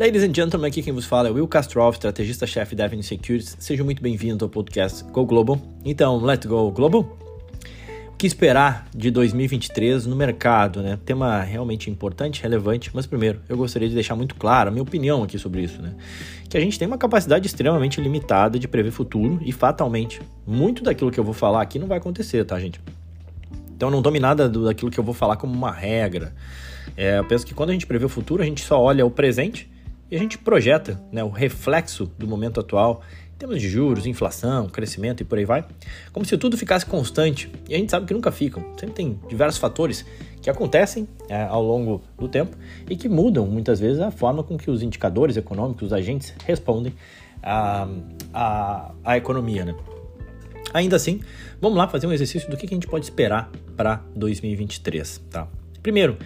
Ladies and gentlemen, aqui quem vos fala é Will Castro, estrategista-chefe da Avenue Securities. Sejam muito bem-vindos ao podcast Go Global. Então, let's go global? O que esperar de 2023 no mercado, né? Tema realmente importante, relevante, mas primeiro, eu gostaria de deixar muito claro a minha opinião aqui sobre isso, né? Que a gente tem uma capacidade extremamente limitada de prever futuro e fatalmente, muito daquilo que eu vou falar aqui não vai acontecer, tá, gente? Então não tome nada daquilo que eu vou falar como uma regra. É, eu penso que quando a gente prevê o futuro, a gente só olha o presente e a gente projeta né, o reflexo do momento atual em termos de juros, inflação, crescimento e por aí vai, como se tudo ficasse constante. E a gente sabe que nunca ficam. Sempre tem diversos fatores que acontecem é, ao longo do tempo e que mudam muitas vezes a forma com que os indicadores econômicos, os agentes respondem à, à, à economia. Né? Ainda assim, vamos lá fazer um exercício do que a gente pode esperar para 2023. Tá? Primeiro,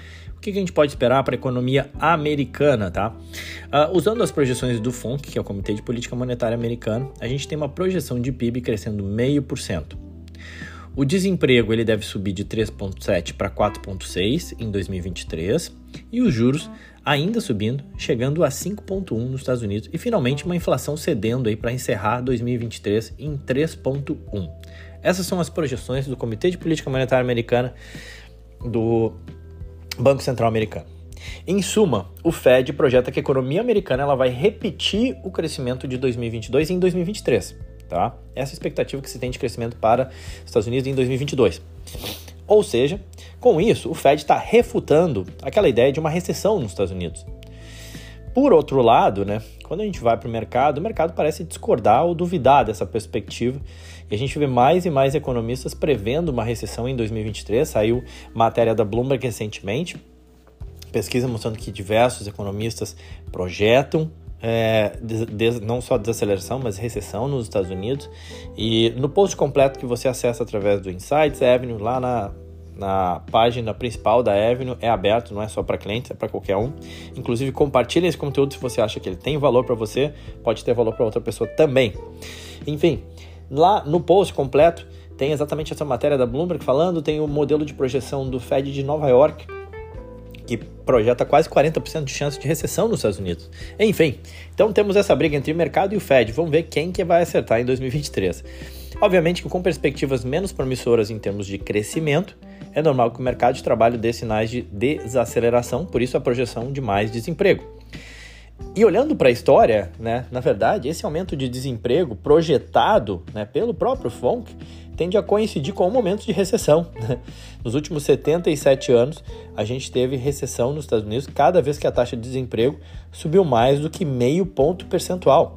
que a gente pode esperar para a economia americana, tá? Uh, usando as projeções do FONC, que é o Comitê de Política Monetária Americano, a gente tem uma projeção de PIB crescendo 0,5%. O desemprego ele deve subir de 3,7 para 4,6 em 2023 e os juros ainda subindo, chegando a 5,1 nos Estados Unidos e finalmente uma inflação cedendo aí para encerrar 2023 em 3,1. Essas são as projeções do Comitê de Política Monetária Americana do Banco Central Americano. Em suma, o Fed projeta que a economia americana ela vai repetir o crescimento de 2022 em 2023. Tá? Essa é a expectativa que se tem de crescimento para os Estados Unidos em 2022. Ou seja, com isso, o Fed está refutando aquela ideia de uma recessão nos Estados Unidos. Por outro lado, né, quando a gente vai para o mercado, o mercado parece discordar ou duvidar dessa perspectiva. E a gente vê mais e mais economistas prevendo uma recessão em 2023. Saiu matéria da Bloomberg recentemente, pesquisa mostrando que diversos economistas projetam é, não só desaceleração, mas recessão nos Estados Unidos. E no post completo que você acessa através do Insights Avenue, lá na na página principal da Avenue é aberto, não é só para clientes, é para qualquer um. Inclusive, compartilhe esse conteúdo se você acha que ele tem valor para você, pode ter valor para outra pessoa também. Enfim, lá no post completo tem exatamente essa matéria da Bloomberg falando, tem o modelo de projeção do Fed de Nova York, que projeta quase 40% de chance de recessão nos Estados Unidos. Enfim, então temos essa briga entre o mercado e o Fed. Vamos ver quem que vai acertar em 2023. Obviamente que com perspectivas menos promissoras em termos de crescimento, é normal que o mercado de trabalho dê sinais de desaceleração, por isso a projeção de mais desemprego. E olhando para a história, né, na verdade, esse aumento de desemprego projetado né, pelo próprio FONC tende a coincidir com o momento de recessão. Né? Nos últimos 77 anos, a gente teve recessão nos Estados Unidos cada vez que a taxa de desemprego subiu mais do que meio ponto percentual.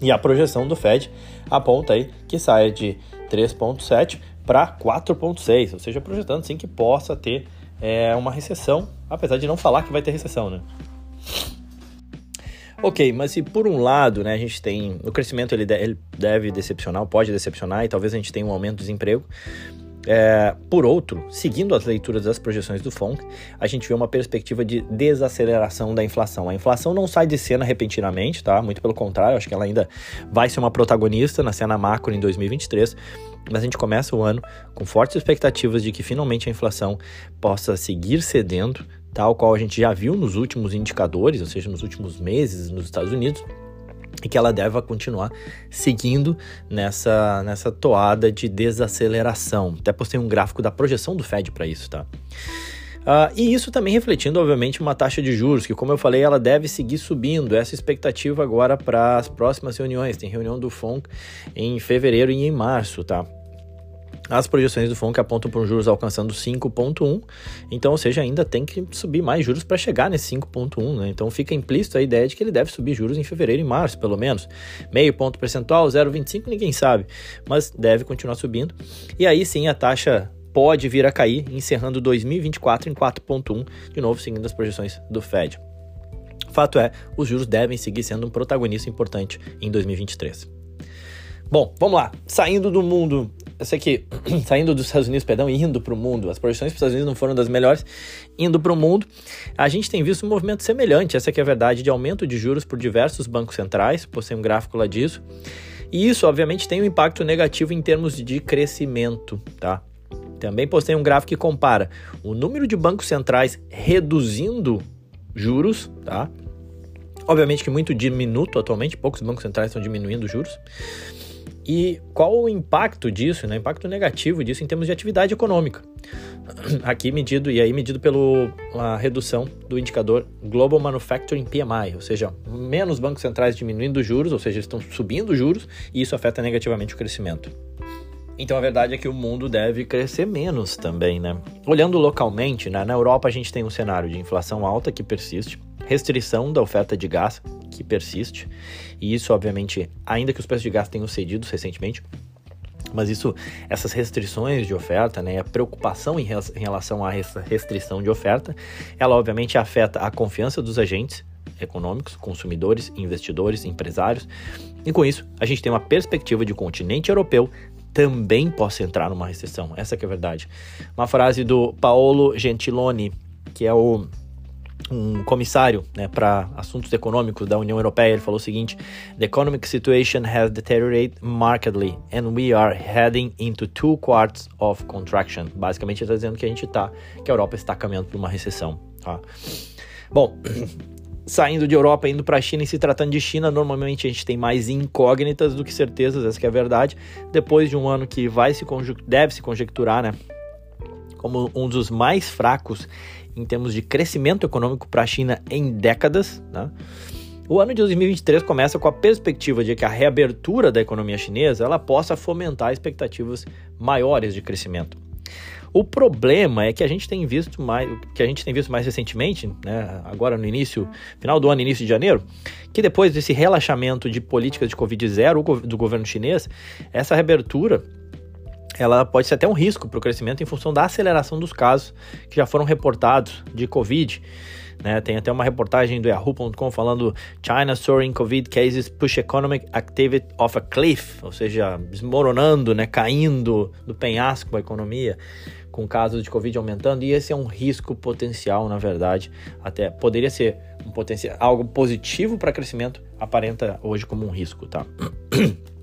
E a projeção do Fed aponta aí que saia de 3,7 para 4,6, ou seja, projetando sim que possa ter é, uma recessão, apesar de não falar que vai ter recessão, né? Ok, mas se por um lado, né, a gente tem o crescimento ele, deve decepcionar, pode decepcionar e talvez a gente tenha um aumento do desemprego, é, por outro, seguindo as leituras das projeções do FONC, a gente vê uma perspectiva de desaceleração da inflação. A inflação não sai de cena repentinamente, tá? Muito pelo contrário, acho que ela ainda vai ser uma protagonista na cena macro em 2023, mas a gente começa o ano com fortes expectativas de que finalmente a inflação possa seguir cedendo, tal qual a gente já viu nos últimos indicadores, ou seja, nos últimos meses nos Estados Unidos e que ela deve continuar seguindo nessa, nessa toada de desaceleração. Até postei um gráfico da projeção do Fed para isso, tá? Uh, e isso também refletindo, obviamente, uma taxa de juros, que, como eu falei, ela deve seguir subindo. Essa expectativa agora para as próximas reuniões. Tem reunião do FONC em fevereiro e em março, tá? As projeções do FONC apontam para um juros alcançando 5,1, então, ou seja, ainda tem que subir mais juros para chegar nesse 5,1, né? Então fica implícito a ideia de que ele deve subir juros em fevereiro e março, pelo menos. Meio ponto percentual, 0,25, ninguém sabe, mas deve continuar subindo. E aí sim a taxa pode vir a cair, encerrando 2024 em 4,1, de novo seguindo as projeções do Fed. Fato é, os juros devem seguir sendo um protagonista importante em 2023. Bom, vamos lá. Saindo do mundo eu sei que saindo dos Estados Unidos, perdão, indo para o mundo, as projeções para os Estados Unidos não foram das melhores, indo para o mundo, a gente tem visto um movimento semelhante, essa que é a verdade, de aumento de juros por diversos bancos centrais, postei um gráfico lá disso, e isso, obviamente, tem um impacto negativo em termos de crescimento, tá? Também postei um gráfico que compara o número de bancos centrais reduzindo juros, tá? Obviamente que muito diminuto atualmente, poucos bancos centrais estão diminuindo os juros. E qual o impacto disso, né? Impacto negativo disso em termos de atividade econômica? Aqui medido, e aí medido pela redução do indicador Global Manufacturing PMI, ou seja, menos bancos centrais diminuindo os juros, ou seja, estão subindo os juros, e isso afeta negativamente o crescimento. Então a verdade é que o mundo deve crescer menos também, né? Olhando localmente, né? na Europa a gente tem um cenário de inflação alta que persiste, restrição da oferta de gás que persiste, e isso, obviamente, ainda que os preços de gás tenham cedido recentemente, mas isso, essas restrições de oferta, né, a preocupação em, relação a essa restrição de oferta, ela obviamente afeta a confiança dos agentes econômicos, consumidores, investidores, empresários, e com isso a gente tem uma perspectiva de continente europeu também possa entrar numa recessão. Essa que é a verdade. Uma frase do Paolo Gentiloni, que é o um comissário né, para assuntos econômicos da União Europeia, ele falou o seguinte: The economic situation has deteriorated markedly and we are heading into two quarts of contraction. Basicamente, está dizendo que a gente está, que a Europa está caminhando para uma recessão. Tá? Bom, saindo de Europa, indo para a China e se tratando de China, normalmente a gente tem mais incógnitas do que certezas, essa é a verdade. Depois de um ano que vai se deve se conjecturar, né? Como um dos mais fracos em termos de crescimento econômico para a China em décadas. Né? O ano de 2023 começa com a perspectiva de que a reabertura da economia chinesa ela possa fomentar expectativas maiores de crescimento. O problema é que a gente tem visto mais, que a gente tem visto mais recentemente, né, agora no início, final do ano, início de janeiro, que depois desse relaxamento de políticas de Covid zero do governo chinês, essa reabertura ela pode ser até um risco para o crescimento em função da aceleração dos casos que já foram reportados de Covid. Né? Tem até uma reportagem do Yahoo.com falando China soaring Covid cases push economic activity off a cliff, ou seja, desmoronando, né? caindo do penhasco a economia, com casos de Covid aumentando, e esse é um risco potencial, na verdade, até poderia ser um potencial, algo positivo para crescimento, aparenta hoje como um risco, tá?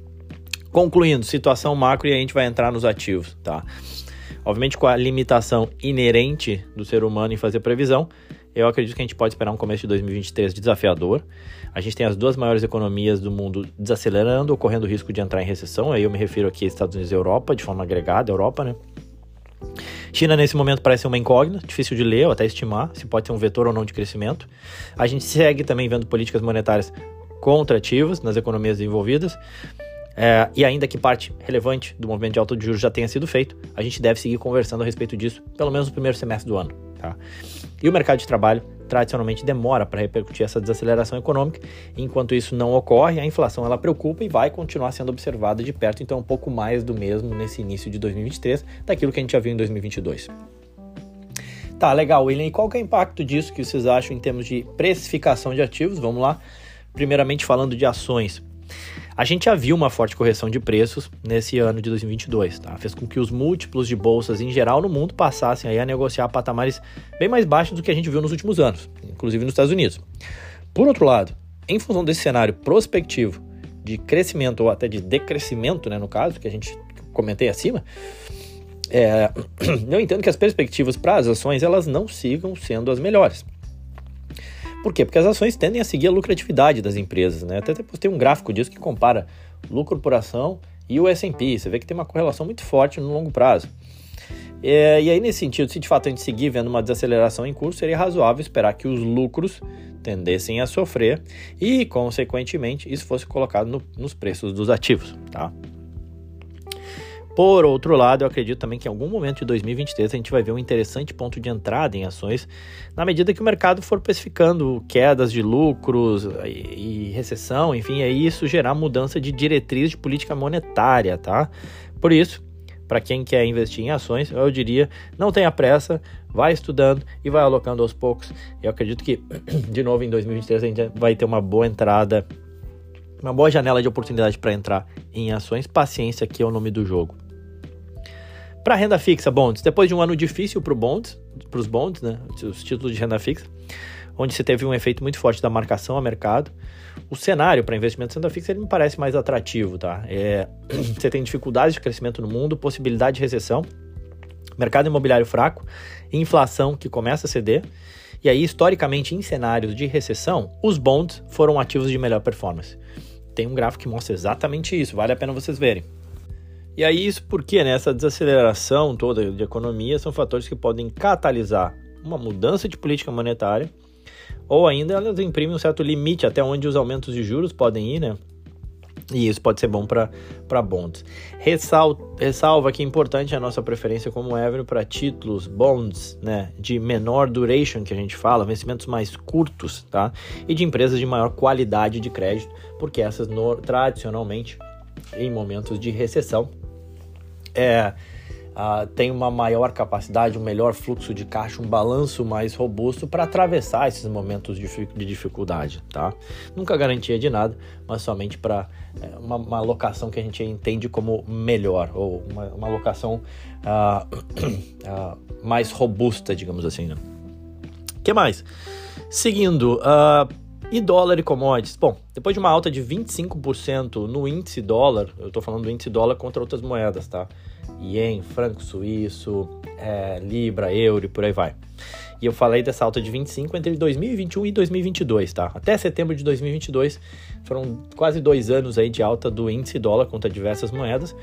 Concluindo, situação macro e a gente vai entrar nos ativos, tá? Obviamente, com a limitação inerente do ser humano em fazer previsão, eu acredito que a gente pode esperar um começo de 2023 desafiador. A gente tem as duas maiores economias do mundo desacelerando, ocorrendo o risco de entrar em recessão. Aí eu me refiro aqui Estados Unidos e Europa, de forma agregada, Europa, né? China, nesse momento, parece uma incógnita, difícil de ler ou até estimar se pode ser um vetor ou não de crescimento. A gente segue também vendo políticas monetárias contrativas nas economias desenvolvidas. É, e ainda que parte relevante do movimento de alta de juros já tenha sido feito, a gente deve seguir conversando a respeito disso, pelo menos no primeiro semestre do ano. Tá? E o mercado de trabalho tradicionalmente demora para repercutir essa desaceleração econômica. Enquanto isso não ocorre, a inflação ela preocupa e vai continuar sendo observada de perto, então um pouco mais do mesmo nesse início de 2023, daquilo que a gente já viu em 2022. Tá, legal, William. E qual que é o impacto disso que vocês acham em termos de precificação de ativos? Vamos lá. Primeiramente falando de ações. A gente já viu uma forte correção de preços nesse ano de 2022, tá? Fez com que os múltiplos de bolsas em geral no mundo passassem a negociar patamares bem mais baixos do que a gente viu nos últimos anos, inclusive nos Estados Unidos. Por outro lado, em função desse cenário prospectivo de crescimento ou até de decrescimento, né, no caso, que a gente comentei acima, é, eu entendo que as perspectivas para as ações elas não sigam sendo as melhores. Por quê? Porque as ações tendem a seguir a lucratividade das empresas, né? Até tem um gráfico disso que compara lucro por ação e o S&P. Você vê que tem uma correlação muito forte no longo prazo. É, e aí, nesse sentido, se de fato a gente seguir vendo uma desaceleração em curso, seria razoável esperar que os lucros tendessem a sofrer e, consequentemente, isso fosse colocado no, nos preços dos ativos, tá? Por outro lado, eu acredito também que em algum momento de 2023 a gente vai ver um interessante ponto de entrada em ações, na medida que o mercado for precificando quedas de lucros e, recessão, enfim, aí isso gerar mudança de diretriz de política monetária, tá? Por isso, para quem quer investir em ações, eu diria, não tenha pressa, vai estudando e vai alocando aos poucos. Eu acredito que, de novo, em 2023 a gente vai ter uma boa entrada, uma boa janela de oportunidade para entrar em ações. Paciência aqui é o nome do jogo. Para renda fixa, bonds, depois de um ano difícil para bonds, os bonds, né, os títulos de renda fixa, onde você teve um efeito muito forte da marcação a mercado, o cenário para investimento em renda fixa ele me parece mais atrativo, tá? É, você tem dificuldades de crescimento no mundo, possibilidade de recessão, mercado imobiliário fraco, inflação que começa a ceder E aí, historicamente, em cenários de recessão, os bonds foram ativos de melhor performance. Tem um gráfico que mostra exatamente isso, vale a pena vocês verem. E aí, isso porque né, essa desaceleração toda de economia são fatores que podem catalisar uma mudança de política monetária, ou ainda elas imprimem um certo limite até onde os aumentos de juros podem ir, né? E isso pode ser bom para bonds. Ressal, ressalva que é importante a nossa preferência como Ever para títulos, bonds, né, de menor duration que a gente fala, vencimentos mais curtos, tá? E de empresas de maior qualidade de crédito, porque essas no, tradicionalmente em momentos de recessão é uh, tem uma maior capacidade, um melhor fluxo de caixa, um balanço mais robusto para atravessar esses momentos de, de, dificuldade, tá? Nunca garantia de nada, mas somente para é, uma, uma alocação que a gente entende como melhor, ou uma, uma alocação uh, uh, mais robusta, digamos assim, né? que mais? Seguindo, e dólar e commodities? Bom, depois de uma alta de 25% no índice dólar, eu estou falando do índice dólar contra outras moedas, tá? ien, franco suíço, é, libra, euro e por aí vai. E eu falei dessa alta de 25 entre 2021 e 2022, tá? Até setembro de 2022 foram quase dois anos aí de alta do índice dólar contra diversas moedas.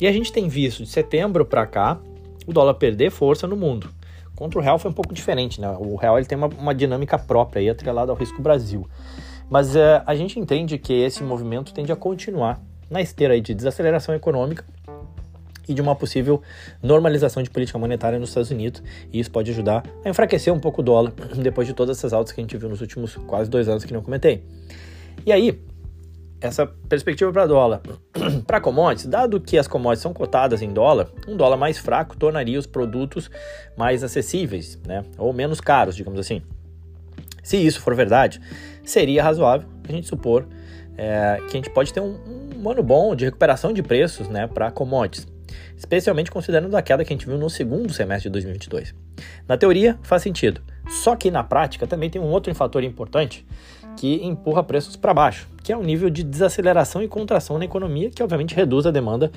E a gente tem visto de setembro para cá o dólar perder força no mundo. Contra o real foi um pouco diferente, né? O real ele tem uma, uma dinâmica própria aí atrelada ao risco Brasil. Mas uh, a gente entende que esse movimento tende a continuar na esteira de desaceleração econômica e de uma possível normalização de política monetária nos Estados Unidos, e isso pode ajudar a enfraquecer um pouco o dólar depois de todas essas altas que a gente viu nos últimos quase dois anos que não comentei. E aí, essa perspectiva para dólar. para commodities, dado que as commodities são cotadas em dólar, um dólar mais fraco tornaria os produtos mais acessíveis, né? ou menos caros, digamos assim. Se isso for verdade, seria razoável a gente supor é, que a gente pode ter um, um ano bom de recuperação de preços né, para commodities especialmente considerando a queda que a gente viu no segundo semestre de 2022. Na teoria, faz sentido, só que na prática também tem um outro fator importante que empurra preços para baixo, que é o nível de desaceleração e contração na economia, que obviamente reduz a demanda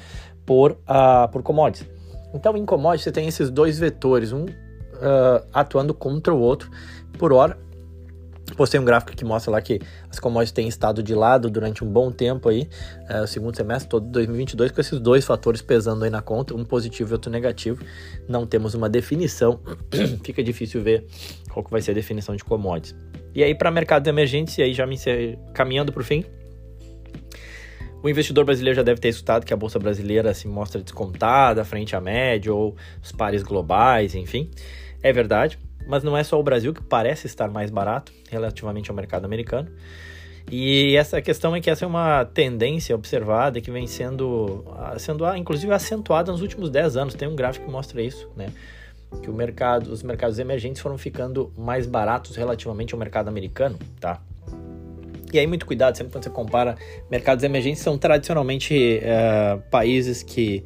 por, uh, por commodities. Então, em commodities, você tem esses dois vetores, um uh, atuando contra o outro. Por hora, Postei um gráfico que mostra lá que as commodities têm estado de lado durante um bom tempo aí, é, o segundo semestre todo de 2022, com esses dois fatores pesando aí na conta, um positivo e outro negativo. Não temos uma definição, fica difícil ver qual que vai ser a definição de commodities. E aí para mercados emergentes, e aí já me caminhando para o fim, o investidor brasileiro já deve ter escutado que a bolsa brasileira se mostra descontada frente à média ou os pares globais, enfim. É verdade, mas não é só o Brasil que parece estar mais barato relativamente ao mercado americano. E essa questão é que essa é uma tendência observada que vem sendo, sendo inclusive acentuada nos últimos 10 anos. Tem um gráfico que mostra isso, né? Que o mercado, os mercados emergentes foram ficando mais baratos relativamente ao mercado americano, tá? E aí, muito cuidado, sempre quando você compara mercados emergentes, são tradicionalmente é, países que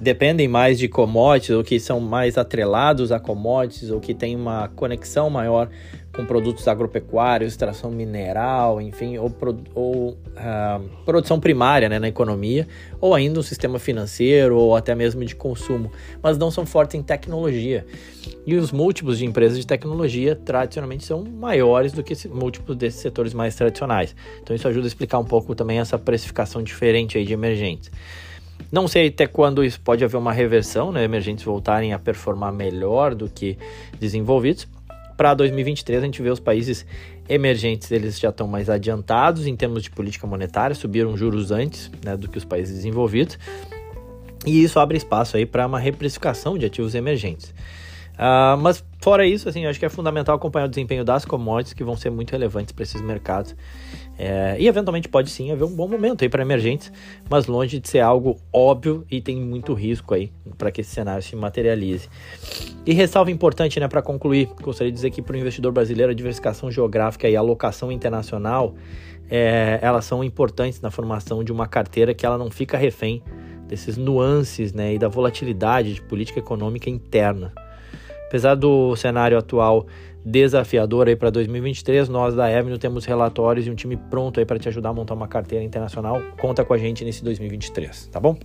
dependem mais de commodities ou que são mais atrelados a commodities ou que têm uma conexão maior com produtos agropecuários, extração mineral, enfim, ou, ou uh, produção primária né, na economia, ou ainda um sistema financeiro ou até mesmo de consumo, mas não são fortes em tecnologia. E os múltiplos de empresas de tecnologia tradicionalmente são maiores do que múltiplos desses setores mais tradicionais. Então isso ajuda a explicar um pouco também essa precificação diferente aí de emergentes. Não sei até quando isso pode haver uma reversão, né? Emergentes voltarem a performar melhor do que desenvolvidos. Para 2023, a gente vê os países emergentes, eles já estão mais adiantados em termos de política monetária, subiram juros antes né, do que os países desenvolvidos. E isso abre espaço aí para uma reprecificação de ativos emergentes. Uh, mas fora isso, assim, acho que é fundamental acompanhar o desempenho das commodities que vão ser muito relevantes para esses mercados. É, e eventualmente pode sim haver um bom momento aí para emergentes, mas longe de ser algo óbvio e tem muito risco aí para que esse cenário se materialize. E ressalva importante, né, para concluir, gostaria de dizer que para o investidor brasileiro a diversificação geográfica e a alocação internacional, é, elas são importantes na formação de uma carteira que ela não fica refém desses nuances, né, e da volatilidade de política econômica interna. Apesar do cenário atual desafiador aí para 2023, nós da Avenue temos relatórios e um time pronto aí para te ajudar a montar uma carteira internacional. Conta com a gente nesse 2023, tá bom?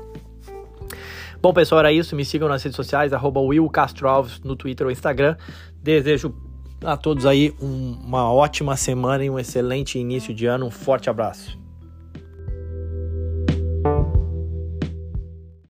Bom, pessoal, era isso. Me sigam nas redes sociais, arroba no Twitter ou Instagram. Desejo A todos aí um, uma ótima semana e um excelente início de ano. Um forte abraço.